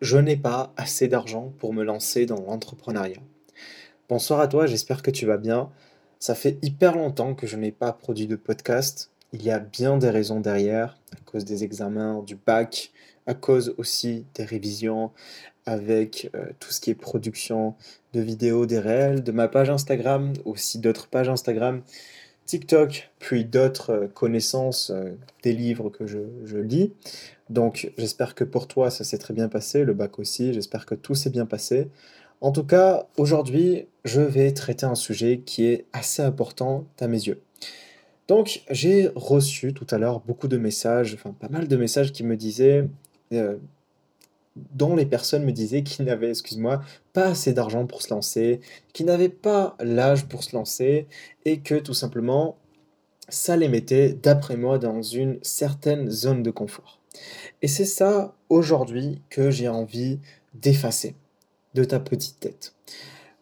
je n'ai pas assez d'argent pour me lancer dans l'entrepreneuriat. Bonsoir à toi, j'espère que tu vas bien. Ça fait hyper longtemps que je n'ai pas produit de podcast. Il y a bien des raisons derrière, à cause des examens, du bac, à cause aussi des révisions, avec euh, tout ce qui est production de vidéos, des réels, de ma page Instagram, aussi d'autres pages Instagram, TikTok, puis d'autres euh, connaissances, euh, des livres que je, je lis. Donc j'espère que pour toi ça s'est très bien passé, le bac aussi, j'espère que tout s'est bien passé. En tout cas, aujourd'hui, je vais traiter un sujet qui est assez important à mes yeux. Donc, j'ai reçu tout à l'heure beaucoup de messages, enfin pas mal de messages qui me disaient, euh, dont les personnes me disaient qu'ils n'avaient, excuse-moi, pas assez d'argent pour se lancer, qu'ils n'avaient pas l'âge pour se lancer, et que tout simplement, ça les mettait, d'après moi, dans une certaine zone de confort. Et c'est ça, aujourd'hui, que j'ai envie d'effacer de ta petite tête.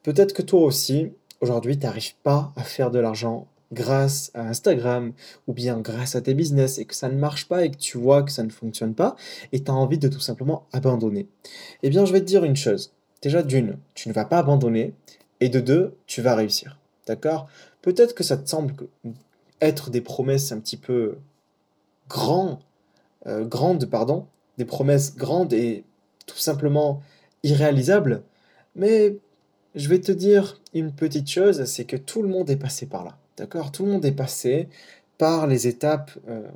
Peut-être que toi aussi, aujourd'hui, tu n'arrives pas à faire de l'argent grâce à Instagram ou bien grâce à tes business et que ça ne marche pas et que tu vois que ça ne fonctionne pas et tu as envie de tout simplement abandonner. Eh bien, je vais te dire une chose. Déjà, d'une, tu ne vas pas abandonner et de deux, tu vas réussir. D'accord? Peut-être que ça te semble être des promesses un petit peu grands, euh, grandes, pardon, des promesses grandes et tout simplement irréalisables, mais je vais te dire une petite chose, c'est que tout le monde est passé par là. D'accord Tout le monde est passé par les étapes euh,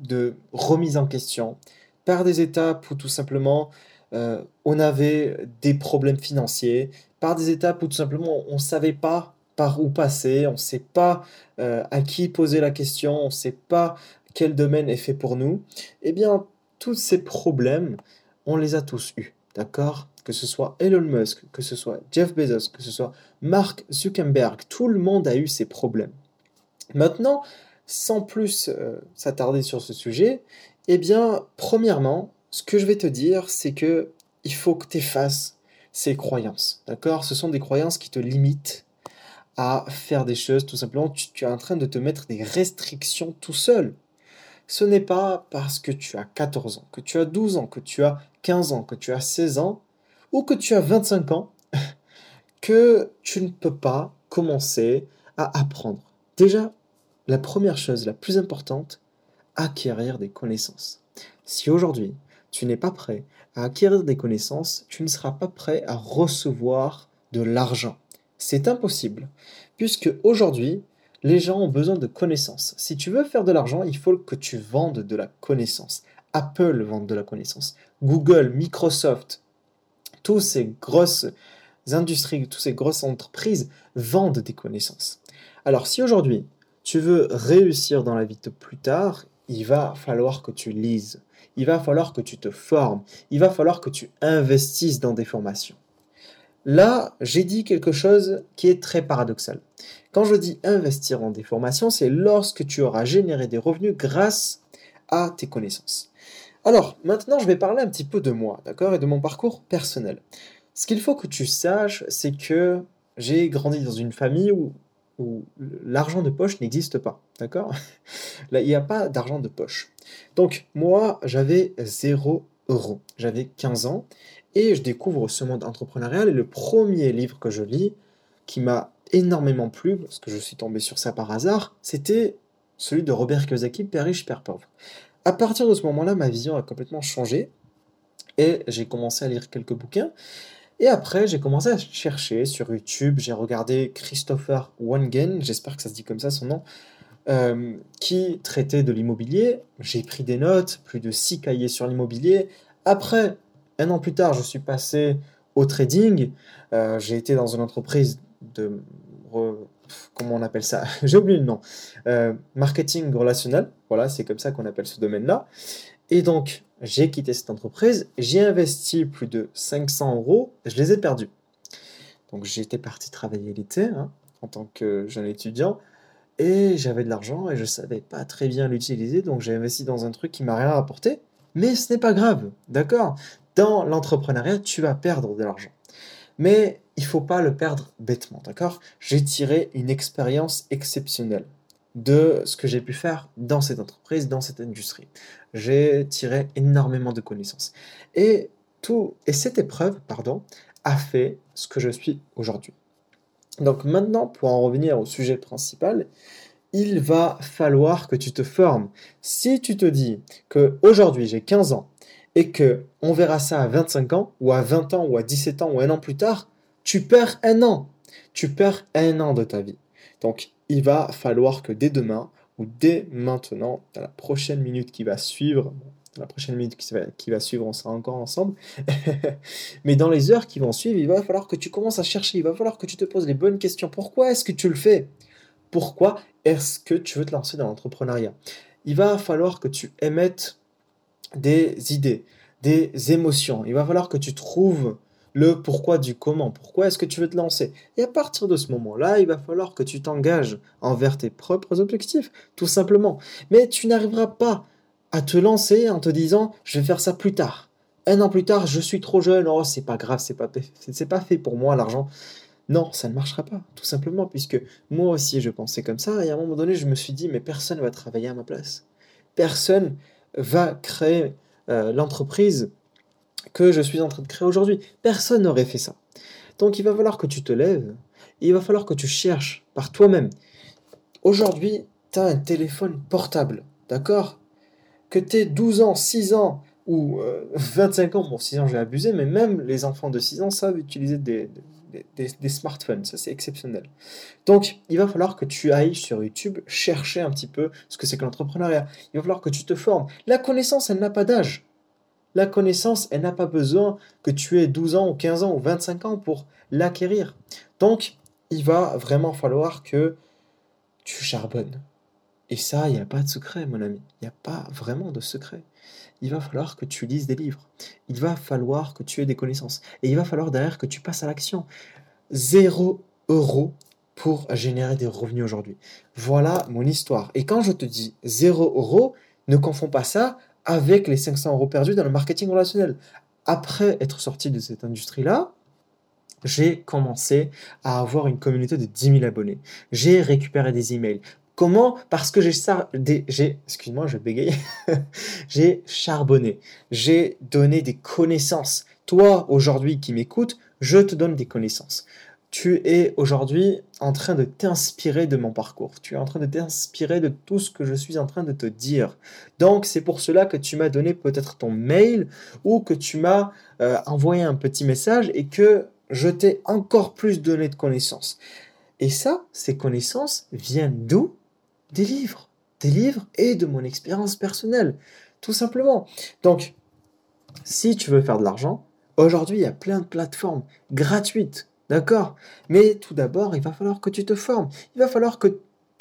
de remise en question, par des étapes où tout simplement euh, on avait des problèmes financiers, par des étapes où tout simplement on ne savait pas par où passer, on ne sait pas euh, à qui poser la question, on ne sait pas quel domaine est fait pour nous. Eh bien, tous ces problèmes, on les a tous eus. D'accord? Que ce soit Elon Musk, que ce soit Jeff Bezos, que ce soit Mark Zuckerberg, tout le monde a eu ses problèmes. Maintenant, sans plus euh, s'attarder sur ce sujet, eh bien, premièrement, ce que je vais te dire, c'est que il faut que tu effaces ces croyances. D'accord? Ce sont des croyances qui te limitent à faire des choses. Tout simplement, tu, tu es en train de te mettre des restrictions tout seul. Ce n'est pas parce que tu as 14 ans, que tu as 12 ans, que tu as 15 ans, que tu as 16 ans, ou que tu as 25 ans, que tu ne peux pas commencer à apprendre. Déjà, la première chose, la plus importante, acquérir des connaissances. Si aujourd'hui, tu n'es pas prêt à acquérir des connaissances, tu ne seras pas prêt à recevoir de l'argent. C'est impossible, puisque aujourd'hui, les gens ont besoin de connaissances. Si tu veux faire de l'argent, il faut que tu vendes de la connaissance. Apple vend de la connaissance. Google, Microsoft, toutes ces grosses industries, toutes ces grosses entreprises vendent des connaissances. Alors si aujourd'hui tu veux réussir dans la vie de plus tard, il va falloir que tu lises, il va falloir que tu te formes, il va falloir que tu investisses dans des formations. Là, j'ai dit quelque chose qui est très paradoxal. Quand je dis investir en des formations, c'est lorsque tu auras généré des revenus grâce à tes connaissances. Alors, maintenant, je vais parler un petit peu de moi, d'accord, et de mon parcours personnel. Ce qu'il faut que tu saches, c'est que j'ai grandi dans une famille où, où l'argent de poche n'existe pas, d'accord? Là, il n'y a pas d'argent de poche. Donc, moi, j'avais 0 euros. J'avais 15 ans et je découvre ce monde entrepreneurial et le premier livre que je lis qui m'a énormément plu, parce que je suis tombé sur ça par hasard, c'était celui de Robert Kiyosaki, Père riche, Père pauvre. À partir de ce moment-là, ma vision a complètement changé et j'ai commencé à lire quelques bouquins. Et après, j'ai commencé à chercher sur YouTube. J'ai regardé Christopher Wangen, j'espère que ça se dit comme ça son nom, euh, qui traitait de l'immobilier. J'ai pris des notes, plus de six cahiers sur l'immobilier. Après, un an plus tard, je suis passé au trading. Euh, j'ai été dans une entreprise de comment on appelle ça J'ai oublié le nom. Euh, marketing relationnel, voilà, c'est comme ça qu'on appelle ce domaine-là. Et donc, j'ai quitté cette entreprise, j'ai investi plus de 500 euros, je les ai perdus. Donc, j'étais parti travailler l'été hein, en tant que jeune étudiant, et j'avais de l'argent et je savais pas très bien l'utiliser, donc j'ai investi dans un truc qui m'a rien rapporté. Mais ce n'est pas grave, d'accord? Dans l'entrepreneuriat, tu vas perdre de l'argent. Mais il faut pas le perdre bêtement, d'accord? J'ai tiré une expérience exceptionnelle de ce que j'ai pu faire dans cette entreprise, dans cette industrie. J'ai tiré énormément de connaissances. Et tout, et cette épreuve, pardon, a fait ce que je suis aujourd'hui. Donc maintenant, pour en revenir au sujet principal, il va falloir que tu te formes. Si tu te dis que aujourd'hui j'ai 15 ans et que on verra ça à 25 ans ou à 20 ans ou à 17 ans ou un an plus tard, tu perds un an. Tu perds un an de ta vie. Donc il va falloir que dès demain ou dès maintenant, dans la prochaine minute qui va suivre, la prochaine minute qui va suivre, on sera encore ensemble, mais dans les heures qui vont suivre, il va falloir que tu commences à chercher, il va falloir que tu te poses les bonnes questions. Pourquoi est-ce que tu le fais? Pourquoi est-ce que tu veux te lancer dans l'entrepreneuriat? Il va falloir que tu émettes des idées, des émotions. Il va falloir que tu trouves le pourquoi du comment. Pourquoi est-ce que tu veux te lancer? Et à partir de ce moment-là, il va falloir que tu t'engages envers tes propres objectifs, tout simplement. Mais tu n'arriveras pas à te lancer en te disant je vais faire ça plus tard. Un an plus tard, je suis trop jeune, oh c'est pas grave, c'est pas, pas fait pour moi l'argent. Non, ça ne marchera pas, tout simplement, puisque moi aussi je pensais comme ça, et à un moment donné je me suis dit, mais personne va travailler à ma place. Personne va créer euh, l'entreprise que je suis en train de créer aujourd'hui. Personne n'aurait fait ça. Donc il va falloir que tu te lèves, il va falloir que tu cherches par toi-même. Aujourd'hui, tu as un téléphone portable, d'accord? Que tu aies 12 ans, 6 ans ou 25 euh, ans, bon 6 ans j'ai abusé, mais même les enfants de 6 ans savent utiliser des, des, smartphones, ça c'est exceptionnel. Donc il va falloir que tu ailles sur YouTube chercher un petit peu ce que c'est que l'entrepreneuriat. Il va falloir que tu te formes. La connaissance, elle n'a pas d'âge. La connaissance, elle n'a pas besoin que tu aies 12 ans ou 15 ans ou 25 ans pour l'acquérir. Donc, il va vraiment falloir que tu charbonnes. Et ça, il n'y a pas de secret, mon ami. Il n'y a pas vraiment de secret. Il va falloir que tu lises des livres. Il va falloir que tu aies des connaissances. Et il va falloir derrière que tu passes à l'action. Zéro euro pour générer des revenus aujourd'hui. Voilà mon histoire. Et quand je te dis zéro euro, ne confonds pas ça avec les 500 euros perdus dans le marketing relationnel. Après être sorti de cette industrie-là, j'ai commencé à avoir une communauté de 10 000 abonnés. J'ai récupéré des emails. Comment? Parce que j'ai, j'ai charbonné. J'ai donné des connaissances. Toi, aujourd'hui, qui m'écoutes, je te donne des connaissances tu es aujourd'hui en train de t'inspirer de mon parcours. Tu es en train de t'inspirer de tout ce que je suis en train de te dire. Donc c'est pour cela que tu m'as donné peut-être ton mail ou que tu m'as euh, envoyé un petit message et que je t'ai encore plus donné de connaissances. Et ça, ces connaissances viennent d'où? Des livres. Des livres et de mon expérience personnelle. Tout simplement. Donc, si tu veux faire de l'argent, aujourd'hui, il y a plein de plateformes gratuites D'accord Mais tout d'abord, il va falloir que tu te formes. Il va falloir que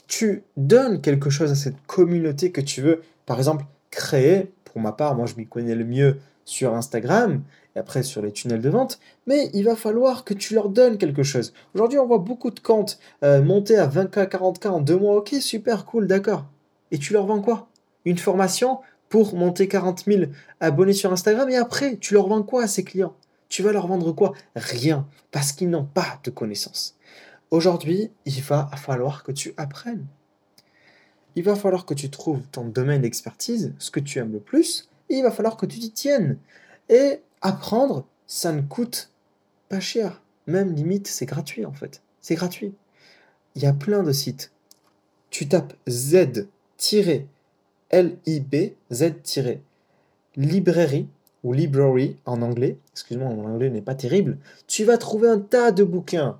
tu donnes quelque chose à cette communauté que tu veux, par exemple, créer. Pour ma part, moi, je m'y connais le mieux sur Instagram et après sur les tunnels de vente, mais il va falloir que tu leur donnes quelque chose. Aujourd'hui, on voit beaucoup de comptes euh, monter à 20K, 40K en deux mois. Ok, super cool, d'accord. Et tu leur vends quoi? Une formation pour monter 40 000 abonnés sur Instagram et après, tu leur vends quoi à ces clients? Tu vas leur vendre quoi? Rien, parce qu'ils n'ont pas de connaissances. Aujourd'hui, il va falloir que tu apprennes. Il va falloir que tu trouves ton domaine d'expertise, ce que tu aimes le plus, et il va falloir que tu t'y tiennes. Et apprendre, ça ne coûte pas cher. Même limite, c'est gratuit en fait. C'est gratuit. Il y a plein de sites. Tu tapes Z-LIB, Z-librairie, library en anglais, excuse-moi, mon anglais n'est pas terrible, tu vas trouver un tas de bouquins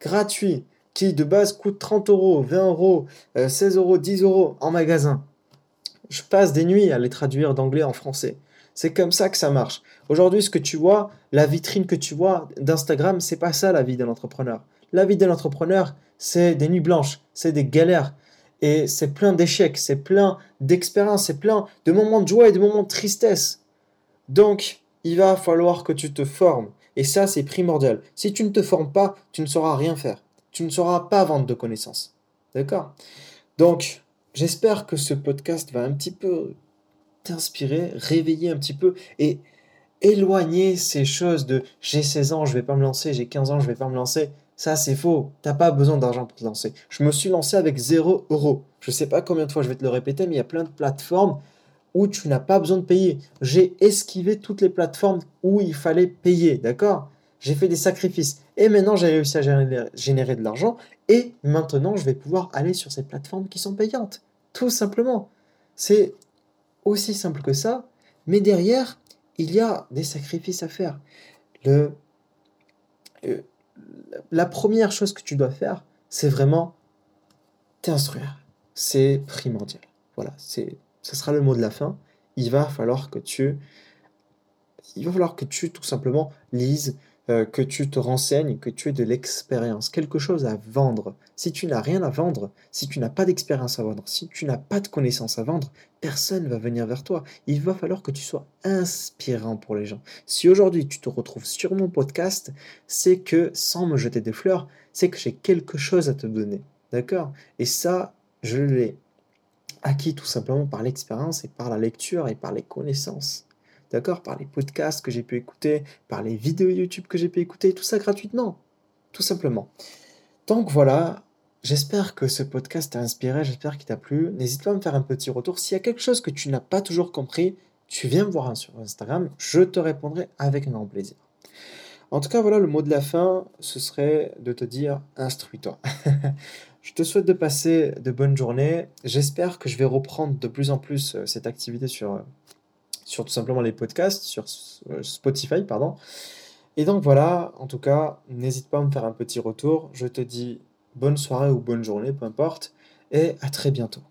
gratuits qui de base coûtent 30 euros, 20 euros, 16 euh, euros, 10 euros en magasin. Je passe des nuits à les traduire d'anglais en français. C'est comme ça que ça marche. Aujourd'hui, ce que tu vois, la vitrine que tu vois d'Instagram, c'est pas ça la vie d'un entrepreneur. La vie d'un entrepreneur, c'est des nuits blanches, c'est des galères, et c'est plein d'échecs, c'est plein d'expériences, c'est plein de moments de joie et de moments de tristesse. Donc, il va falloir que tu te formes. Et ça, c'est primordial. Si tu ne te formes pas, tu ne sauras rien faire. Tu ne sauras pas vendre de connaissances. D'accord? Donc, j'espère que ce podcast va un petit peu t'inspirer, réveiller un petit peu et éloigner ces choses de j'ai 16 ans, je vais pas me lancer, j'ai 15 ans, je vais pas me lancer. Ça, c'est faux. T'as pas besoin d'argent pour te lancer. Je me suis lancé avec 0 euros. Je sais pas combien de fois je vais te le répéter, mais il y a plein de plateformes tu n'as pas besoin de payer. J'ai esquivé toutes les plateformes où il fallait payer, d'accord? J'ai fait des sacrifices. Et maintenant, j'ai réussi à générer, de l'argent. Et maintenant, je vais pouvoir aller sur ces plateformes qui sont payantes. Tout simplement. C'est aussi simple que ça. Mais derrière, il y a des sacrifices à faire. Le, euh, la première chose que tu dois faire, c'est vraiment t'instruire. C'est primordial. Voilà, c'est, ce sera le mot de la fin. Il va falloir que tu, il va falloir que tu tout simplement lises, euh, que tu te renseignes, que tu aies de l'expérience, quelque chose à vendre. Si tu n'as rien à vendre, si tu n'as pas d'expérience à vendre, si tu n'as pas de connaissances à vendre, personne ne va venir vers toi. Il va falloir que tu sois inspirant pour les gens. Si aujourd'hui tu te retrouves sur mon podcast, c'est que, sans me jeter des fleurs, c'est que j'ai quelque chose à te donner. D'accord? Et ça, je l'ai acquis tout simplement par l'expérience et par la lecture et par les connaissances d'accord? Par les podcasts que j'ai pu écouter, par les vidéos YouTube que j'ai pu écouter, tout ça gratuitement, tout simplement. Donc voilà, j'espère que ce podcast t'a inspiré, j'espère qu'il t'a plu. N'hésite pas à me faire un petit retour. S'il y a quelque chose que tu n'as pas toujours compris, tu viens me voir sur Instagram, je te répondrai avec un grand plaisir. En tout cas, voilà, le mot de la fin, ce serait de te dire instruis-toi. je te souhaite de passer de bonnes journées. J'espère que je vais reprendre de plus en plus euh, cette activité sur euh, sur tout simplement les podcasts, sur euh, Spotify, pardon. Et donc voilà, en tout cas, n'hésite pas à me faire un petit retour. Je te dis bonne soirée ou bonne journée, peu importe, et à très bientôt.